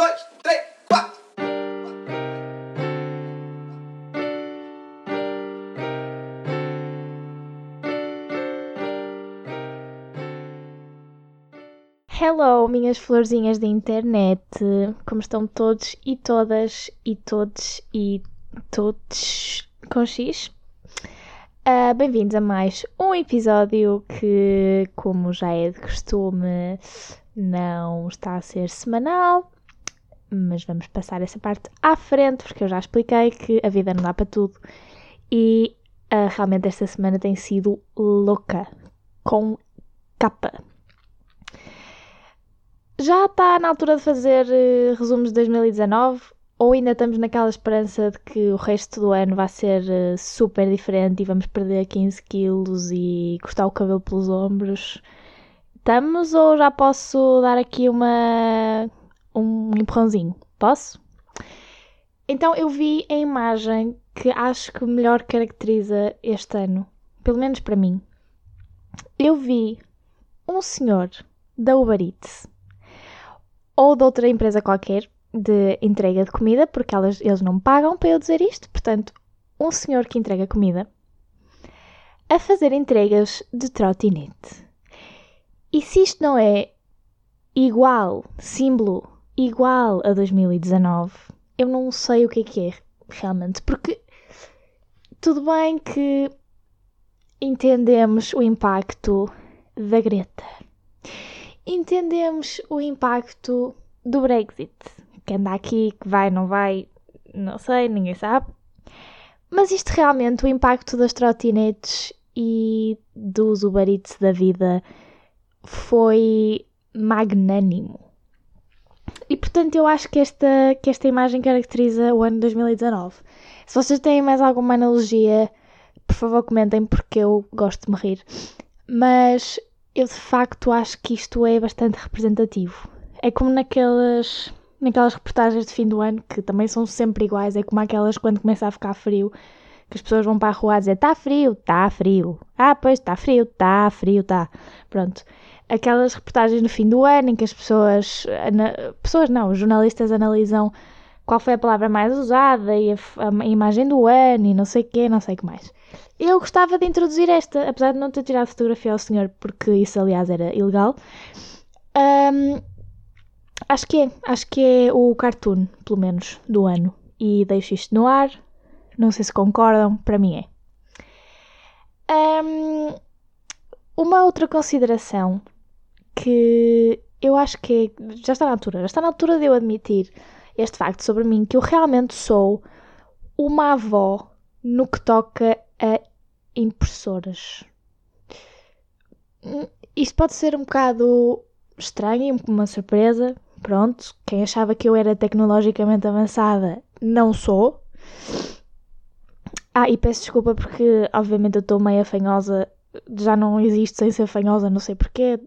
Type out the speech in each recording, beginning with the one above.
dois, três, quatro. Hello, minhas florzinhas da internet. Como estão todos e todas e todos e todos com X? Ah, Bem-vindos a mais um episódio que, como já é de costume, não está a ser semanal, mas vamos passar essa parte à frente porque eu já expliquei que a vida não dá para tudo e ah, realmente esta semana tem sido louca com capa. Já está na altura de fazer eh, resumos de 2019 ou ainda estamos naquela esperança de que o resto do ano vai ser eh, super diferente e vamos perder 15 quilos e cortar o cabelo pelos ombros? Estamos ou já posso dar aqui uma um empurrãozinho? Posso? Então eu vi a imagem que acho que melhor caracteriza este ano, pelo menos para mim. Eu vi um senhor da Uber Eats ou de outra empresa qualquer de entrega de comida, porque elas, eles não me pagam para eu dizer isto. Portanto, um senhor que entrega comida a fazer entregas de trotinete. E se isto não é igual, símbolo igual a 2019, eu não sei o que é que é realmente, porque tudo bem que entendemos o impacto da Greta entendemos o impacto do Brexit. Que anda aqui, que vai, não vai, não sei, ninguém sabe. Mas isto realmente, o impacto das trotinetes e dos Uber da vida foi magnânimo. E portanto eu acho que esta, que esta imagem caracteriza o ano 2019. Se vocês têm mais alguma analogia, por favor comentem porque eu gosto de me rir. Mas eu de facto acho que isto é bastante representativo. É como naquelas, naquelas reportagens de fim do ano que também são sempre iguais, é como aquelas quando começa a ficar frio, que as pessoas vão para a rua a dizer está frio, está frio. Ah, pois está frio, está frio, está. Pronto. Aquelas reportagens no fim do ano em que as pessoas, pessoas não, os jornalistas analisam qual foi a palavra mais usada e a, a imagem do ano e não sei o quê, não sei o que mais. Eu gostava de introduzir esta, apesar de não ter tirado fotografia ao senhor, porque isso aliás era ilegal. Um, acho que é, acho que é o cartoon, pelo menos, do ano. E deixo isto no ar. Não sei se concordam, para mim é. Um, uma outra consideração que eu acho que já está na altura, já está na altura de eu admitir este facto sobre mim que eu realmente sou uma avó no que toca a impressoras. Isto pode ser um bocado estranho uma surpresa. Pronto, quem achava que eu era tecnologicamente avançada, não sou. Ah, e peço desculpa porque, obviamente, eu estou meio fanhosa. Já não existe sem ser fanhosa, não sei porquê,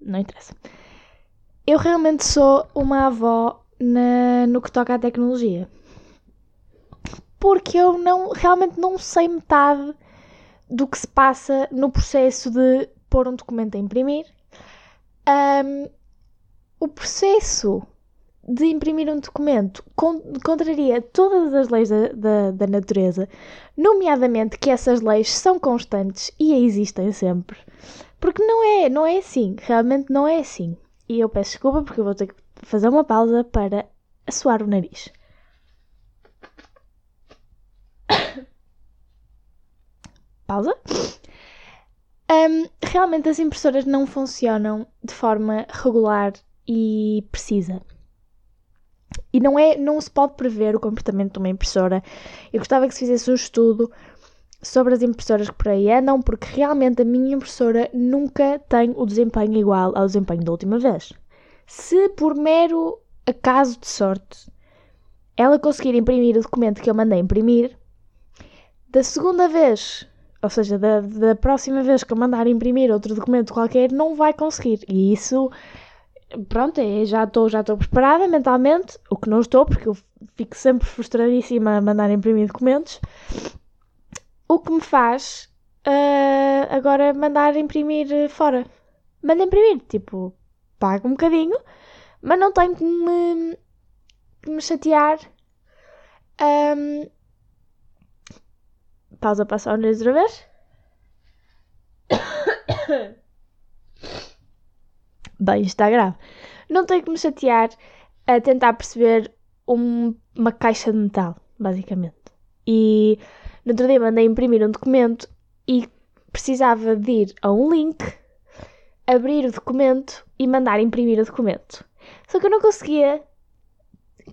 não interessa. Eu realmente sou uma avó na, no que toca à tecnologia. Porque eu não, realmente não sei metade do que se passa no processo de pôr um documento a imprimir. Um, o processo de imprimir um documento contraria todas as leis da, da, da, natureza, nomeadamente que essas leis são constantes e existem sempre. Porque não é, não é assim, realmente não é assim. E eu peço desculpa porque eu vou ter que fazer uma pausa para assoar o nariz. Pausa. Um, realmente as impressoras não funcionam de forma regular e precisa. E não, é, não se pode prever o comportamento de uma impressora. Eu gostava que se fizesse um estudo sobre as impressoras que por aí andam, porque realmente a minha impressora nunca tem o desempenho igual ao desempenho da última vez. Se por mero acaso de sorte ela conseguir imprimir o documento que eu mandei imprimir, da segunda vez, ou seja, da, da próxima vez que eu mandar imprimir outro documento qualquer, não vai conseguir. E isso, pronto, é, já estou já estou preparada mentalmente, o que não estou, porque eu fico sempre frustradíssima a mandar imprimir documentos. O que me faz uh, agora mandar imprimir fora. Manda imprimir, tipo, pago um bocadinho, mas não tenho que me que me chatear. Um, pausa para só outra vez. Bem, está grave. Não tenho que me chatear a tentar perceber um, uma caixa de metal, basicamente. E no outro dia mandei imprimir um documento e precisava de ir a um link, abrir o documento e mandar imprimir o documento. Só que eu não conseguia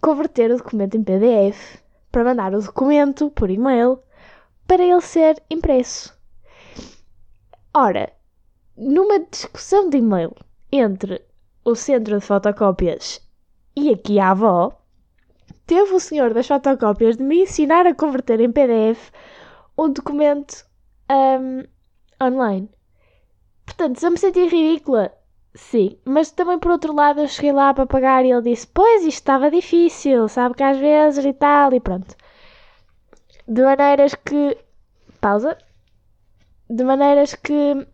converter o documento em PDF para mandar o documento por e-mail para ele ser impresso. Ora, numa discussão de e-mail entre o centro de fotocópias e aqui a avó, teve o senhor das fotocópias de me ensinar a converter em PDF um documento um, online. Portanto, se eu me senti ridícula, sim. Mas também, por outro lado, eu cheguei lá para pagar e ele disse: Pois, isto estava difícil, sabe que às vezes e tal, e pronto. De maneiras que. Pausa. De maneiras que.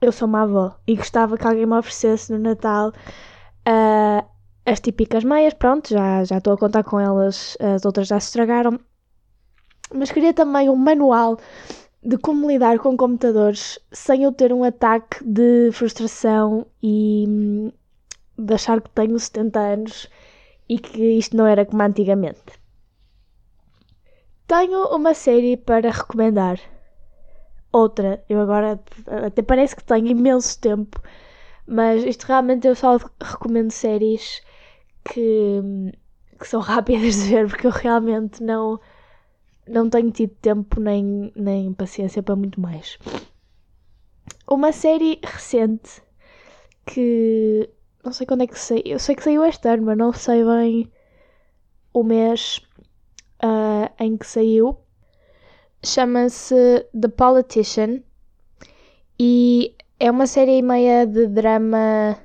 Eu sou uma avó e gostava que alguém me oferecesse no Natal uh, as típicas meias. Pronto, já, já estou a contar com elas, as outras já se estragaram. Mas queria também um manual de como lidar com computadores sem eu ter um ataque de frustração e hum, de achar que tenho 70 anos e que isto não era como antigamente. Tenho uma série para recomendar. Outra, eu agora até parece que tenho imenso tempo, mas isto realmente eu só recomendo séries que, que são rápidas de ver porque eu realmente não não tenho tido tempo nem, nem paciência para muito mais. Uma série recente que não sei quando é que saiu. Eu sei que saiu este ano, mas não sei bem o mês uh, em que saiu. Chama-se The Politician e é uma série meia de drama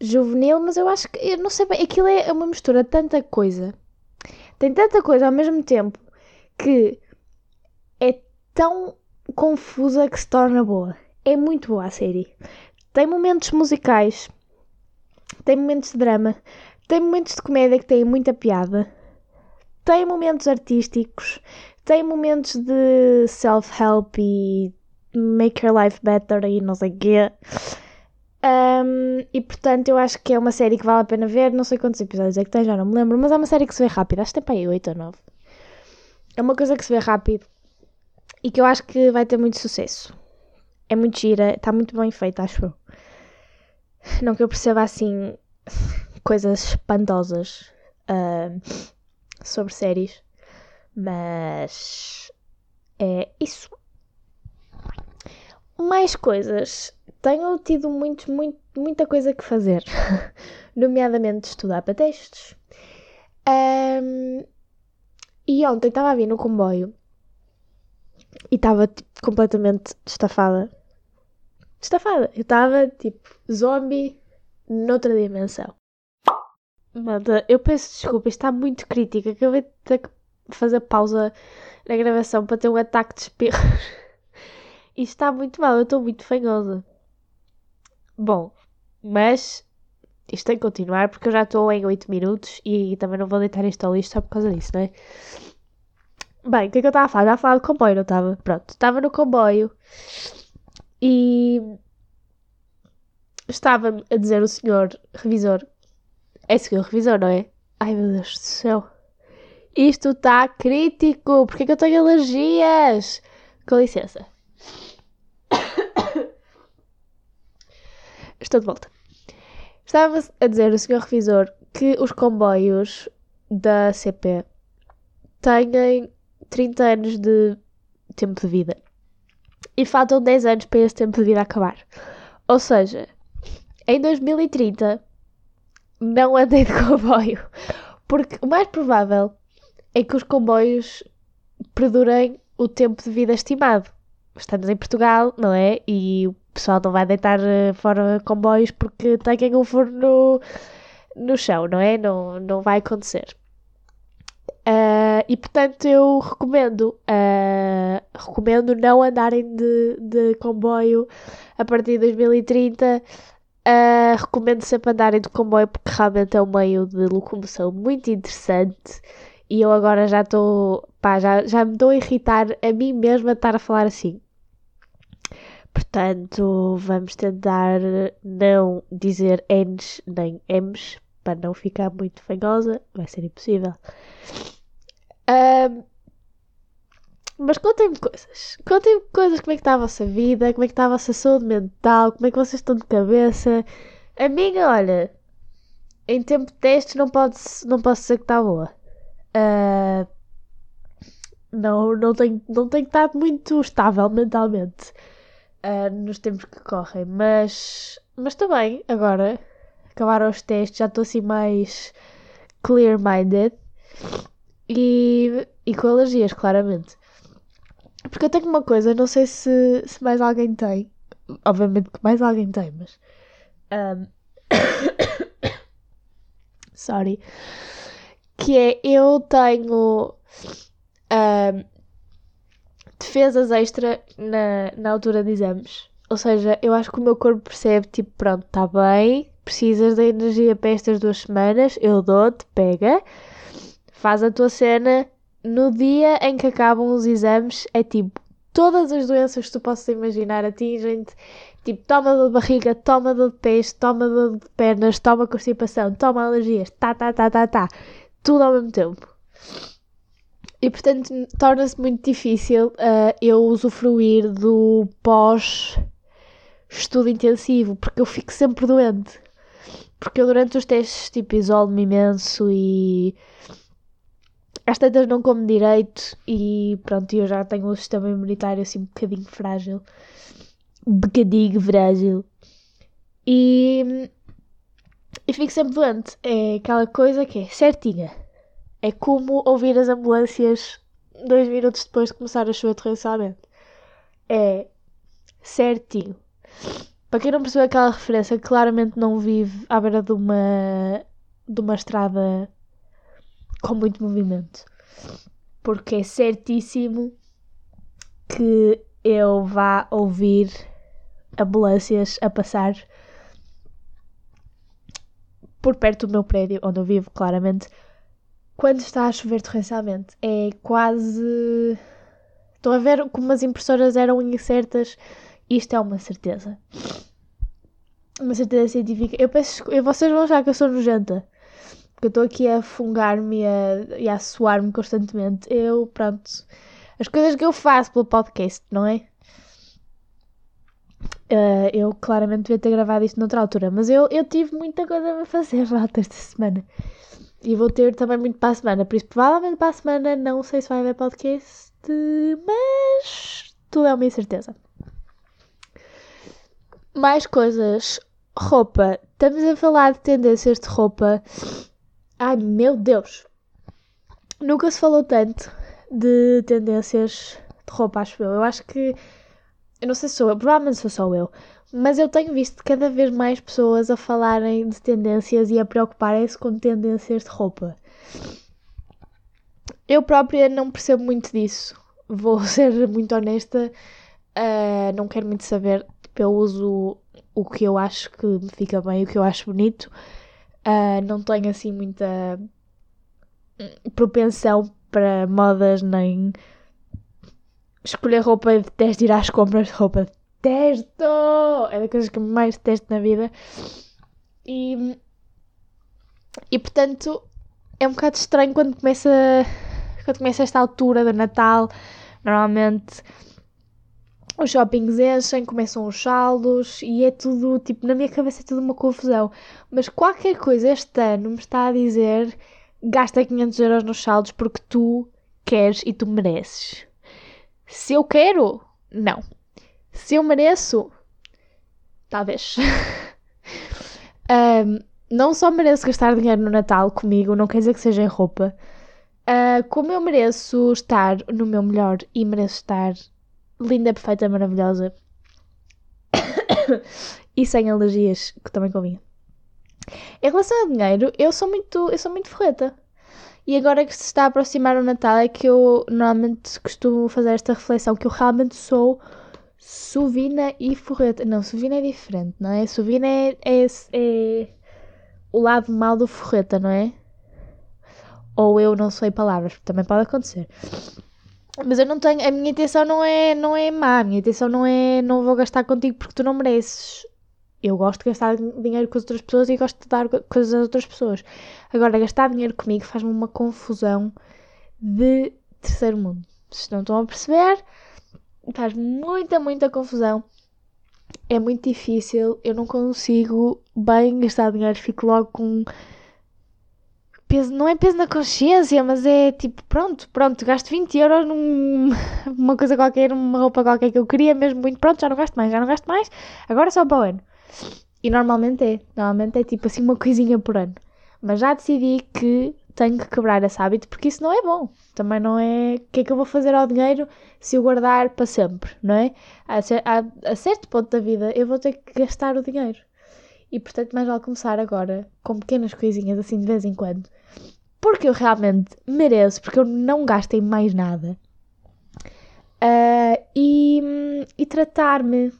juvenil, mas eu acho que eu não sei bem, aquilo é uma mistura de tanta coisa. Tem tanta coisa ao mesmo tempo que é tão confusa que se torna boa. É muito boa a série. Tem momentos musicais, tem momentos de drama, tem momentos de comédia que têm muita piada, tem momentos artísticos, tem momentos de self-help e make your life better e não sei o quê. Um, e portanto, eu acho que é uma série que vale a pena ver. Não sei quantos episódios é que tem, já não me lembro, mas é uma série que se vê rápida. Acho que tem para aí 8 ou 9 é uma coisa que se vê rápido e que eu acho que vai ter muito sucesso. É muito gira, está muito bem feita, acho eu. Não que eu perceba assim coisas espantosas uh, sobre séries, mas é isso. Mais coisas. Tenho tido muito, muito, muita coisa que fazer, nomeadamente estudar para testes. Um, e ontem estava a vir no comboio e estava tipo, completamente estafada. Estafada. Eu estava tipo zombie noutra dimensão. Manda, eu peço desculpa, está muito crítico. Acabei de fazer pausa na gravação para ter um ataque de espirros. Isto está muito mal, eu estou muito fanhosa. Bom, mas isto tem que continuar porque eu já estou em 8 minutos e também não vou deitar isto ao lixo só por causa disso, não é? Bem, o que é que eu estava a falar? Estava a falar do comboio, não estava? Pronto, estava no comboio e estava a dizer o senhor revisor. É senhor revisor, não é? Ai meu Deus do céu. Isto está crítico. Porquê que eu tenho alergias? Com licença. Estou de volta. Estava a dizer o senhor revisor que os comboios da CP têm 30 anos de tempo de vida e faltam 10 anos para esse tempo de vida acabar. Ou seja, em 2030 não andei de comboio, porque o mais provável é que os comboios perdurem o tempo de vida estimado. Estamos em Portugal, não é? E o pessoal não vai deitar eh, fora comboios porque têm um forno no, no chão, não é? Não, não vai acontecer. Uh, e portanto eu recomendo, uh, recomendo não andarem de, de comboio a partir de 2030 Uh, recomendo sempre andarem de comboio porque realmente é um meio de locomoção muito interessante e eu agora já estou, pá, já, já me estou a irritar a mim mesma estar a falar assim. Portanto, vamos tentar não dizer N's nem M's para não ficar muito fanhosa, vai ser impossível. Um, mas contem-me coisas. Contem-me coisas, como é que está a vossa vida, como é que está a vossa saúde mental, como é que vocês estão de cabeça. A minha, olha, em tempo de testes não, pode, não posso dizer que está boa. Uh, não, não, tenho, não tenho estado muito estável mentalmente uh, nos tempos que correm, mas, mas também agora acabaram os testes, já estou assim mais clear-minded e, e com alergias, claramente. Porque eu tenho uma coisa, não sei se, se mais alguém tem, obviamente que mais alguém tem, mas. Um, sorry. Que é, eu tenho um, defesas extra na, na altura de exames. Ou seja, eu acho que o meu corpo percebe, tipo, pronto, está bem, precisas da energia para estas duas semanas, eu dou-te, pega, faz a tua cena. No dia em que acabam os exames, é tipo, todas as doenças que tu possas imaginar atingem-te. Tipo, toma dor de barriga, toma dor de pés, toma dor de pernas, toma constipação, toma alergias, tá, tá, tá, tá, tá. Tudo ao mesmo tempo. E portanto torna-se muito difícil uh, eu usufruir do pós-estudo intensivo, porque eu fico sempre doente. Porque eu durante os testes tipo isolo-me imenso e às tantas não como direito e pronto, eu já tenho o sistema imunitário assim um bocadinho frágil. Um bocadinho frágil. E, e fico sempre doente. É aquela coisa que é certinha é como ouvir as ambulâncias dois minutos depois de começar a chuva torrencialmente. É certinho. Para quem não percebeu aquela referência, claramente não vive à beira de uma, de uma estrada com muito movimento. Porque é certíssimo que eu vá ouvir ambulâncias a passar por perto do meu prédio, onde eu vivo, claramente, quando está a chover torrencialmente. É quase. Estão a ver como as impressoras eram incertas. Isto é uma certeza. Uma certeza científica. Eu peço. Vocês vão achar que eu sou nojenta. Porque eu estou aqui a fungar-me e a suar-me constantemente. Eu, pronto. As coisas que eu faço pelo podcast, não é? Uh, eu claramente devia ter gravado isto noutra altura, mas eu, eu tive muita coisa a fazer esta semana. E vou ter também muito para a semana. Por isso, provavelmente para a semana não sei se vai haver podcast, mas tudo é uma incerteza. Mais coisas. Roupa. Estamos a falar de tendências de roupa. Ai meu Deus! Nunca se falou tanto de tendências de roupa, acho eu. Eu acho que. Eu não sei se sou eu, provavelmente sou só eu. Mas eu tenho visto cada vez mais pessoas a falarem de tendências e a preocuparem-se com tendências de roupa. Eu própria não percebo muito disso. Vou ser muito honesta. Uh, não quero muito saber. Tipo, eu uso o que eu acho que me fica bem, o que eu acho bonito. Uh, não tenho assim muita propensão para modas nem escolher roupa e detesto ir às compras de roupa detesto! É das coisas que mais detesto na vida. E, e portanto é um bocado estranho quando começa, quando começa esta altura do Natal. Normalmente os shoppings enchem, começam os saldos e é tudo, tipo, na minha cabeça é tudo uma confusão. Mas qualquer coisa este ano me está a dizer gasta 500 euros nos saldos porque tu queres e tu mereces. Se eu quero, não. Se eu mereço, talvez. um, não só mereço gastar dinheiro no Natal comigo, não quer dizer que seja em roupa. Uh, como eu mereço estar no meu melhor e mereço estar linda, perfeita, maravilhosa e sem alergias, que também convinha. Em relação ao dinheiro, eu sou muito, eu sou muito ferreta. E agora que se está a aproximar o Natal é que eu normalmente costumo fazer esta reflexão que eu realmente sou Suvina e forreta. Não, Suvina é diferente, não é? Suvina é, é, é o lado mal do forreta, não é? Ou eu não sei palavras, também pode acontecer. Mas eu não tenho, a minha intenção não é, não é má, a minha intenção não é não vou gastar contigo porque tu não mereces. Eu gosto de gastar dinheiro com as outras pessoas e gosto de dar coisas às outras pessoas. Agora, gastar dinheiro comigo faz-me uma confusão de terceiro mundo. Se não estão a perceber, faz muita, muita confusão. É muito difícil, eu não consigo bem gastar dinheiro, fico logo com peso, não é peso na consciência, mas é tipo, pronto, pronto, gasto 20 euros numa coisa qualquer, numa roupa qualquer que eu queria, mesmo muito pronto, já não gasto mais, já não gasto mais, agora só para o ano. E normalmente é, normalmente é tipo assim uma coisinha por ano. Mas já decidi que tenho que quebrar esse hábito porque isso não é bom. Também não é. O que é que eu vou fazer ao dinheiro se eu guardar para sempre, não é? A, a, a certo ponto da vida eu vou ter que gastar o dinheiro. E portanto, mais vale começar agora com pequenas coisinhas assim de vez em quando. Porque eu realmente mereço, porque eu não gasto em mais nada. Uh, e, e tratar-me,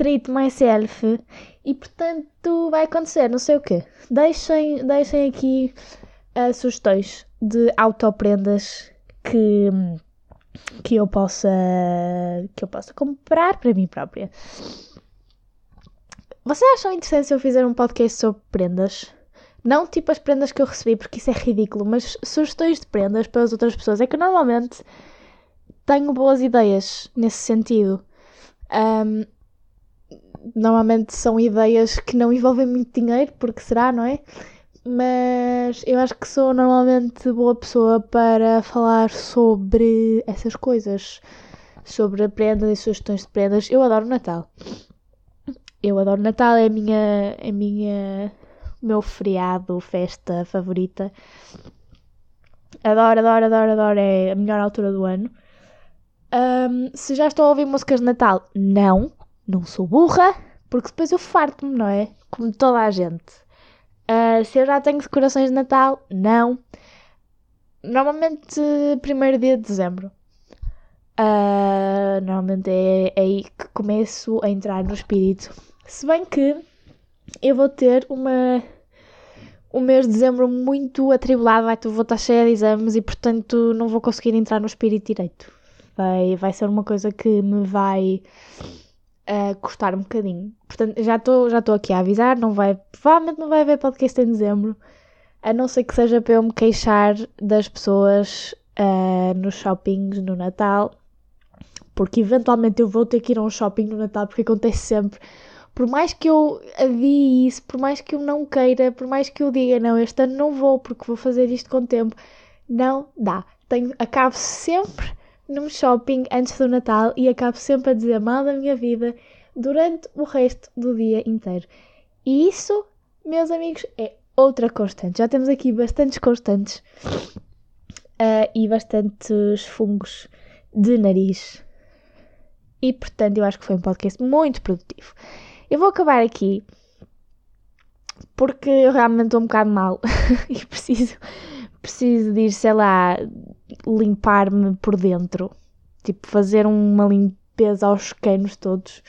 treat myself. E portanto, vai acontecer, não sei o quê. Deixem, deixem aqui uh, sugestões de autoprendas que, que, eu possa, que eu possa comprar para mim própria. Vocês acham interessante se eu fizer um podcast sobre prendas? Não tipo as prendas que eu recebi, porque isso é ridículo, mas sugestões de prendas para as outras pessoas. É que normalmente tenho boas ideias nesse sentido. Um, normalmente são ideias que não envolvem muito dinheiro, porque será, não é? Mas eu acho que sou normalmente boa pessoa para falar sobre essas coisas. Sobre prendas e sugestões de prendas. Eu adoro Natal. Eu adoro Natal, é a minha, é a minha, meu feriado, festa favorita. Adoro, adoro, adoro, adoro, é a melhor altura do ano. Um, se já estou a ouvir músicas de Natal, não, não sou burra, porque depois eu farto-me, não é? Como toda a gente. Uh, se eu já tenho decorações de Natal, não. Normalmente, primeiro dia de dezembro. Uh, normalmente é, é aí que começo a entrar no espírito. Se bem que eu vou ter uma um mês de dezembro muito atribulado, vai, vou estar cheia de exames e portanto não vou conseguir entrar no espírito direito. Vai, vai ser uma coisa que me vai uh, custar um bocadinho. Portanto, já estou já aqui a avisar, não vai, provavelmente não vai haver podcast em dezembro, a não ser que seja para eu me queixar das pessoas uh, nos shoppings no Natal, porque eventualmente eu vou ter que ir a um shopping no Natal, porque acontece sempre. Por mais que eu adie isso, por mais que eu não queira, por mais que eu diga, não, este ano não vou, porque vou fazer isto com tempo, não dá. Tenho, acabo sempre num shopping antes do Natal e acabo sempre a dizer mal da minha vida durante o resto do dia inteiro. E isso, meus amigos, é outra constante. Já temos aqui bastantes constantes uh, e bastantes fungos de nariz. E portanto, eu acho que foi um podcast muito produtivo. Eu vou acabar aqui porque eu realmente estou um bocado mal e preciso, preciso de ir, sei lá, limpar-me por dentro. Tipo, fazer uma limpeza aos canos todos.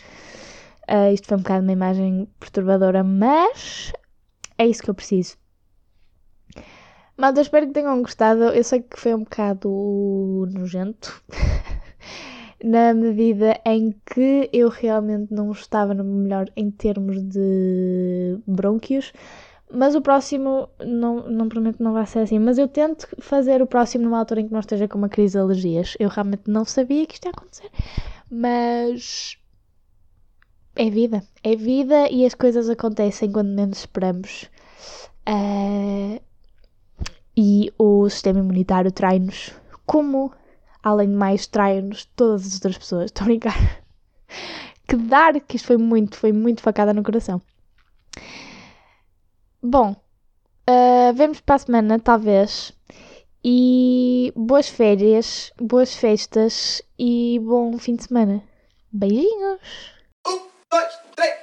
Uh, isto foi um bocado uma imagem perturbadora, mas é isso que eu preciso. Mas eu espero que tenham gostado. Eu sei que foi um bocado nojento. na medida em que eu realmente não estava no melhor em termos de brônquios. Mas o próximo, não, não prometo não vai ser assim, mas eu tento fazer o próximo numa altura em que não esteja com uma crise de alergias. Eu realmente não sabia que isto ia acontecer, mas é vida, é vida e as coisas acontecem quando menos esperamos. Uh, e o sistema imunitário trai-nos como, além de mais, trai-nos todas as outras pessoas. Estou a brincar. que dar que isto foi muito, foi muito facada no coração. Bom, uh, vemos para a semana, talvez. E boas férias, boas festas e bom fim de semana. Beijinhos! Um, dois, três.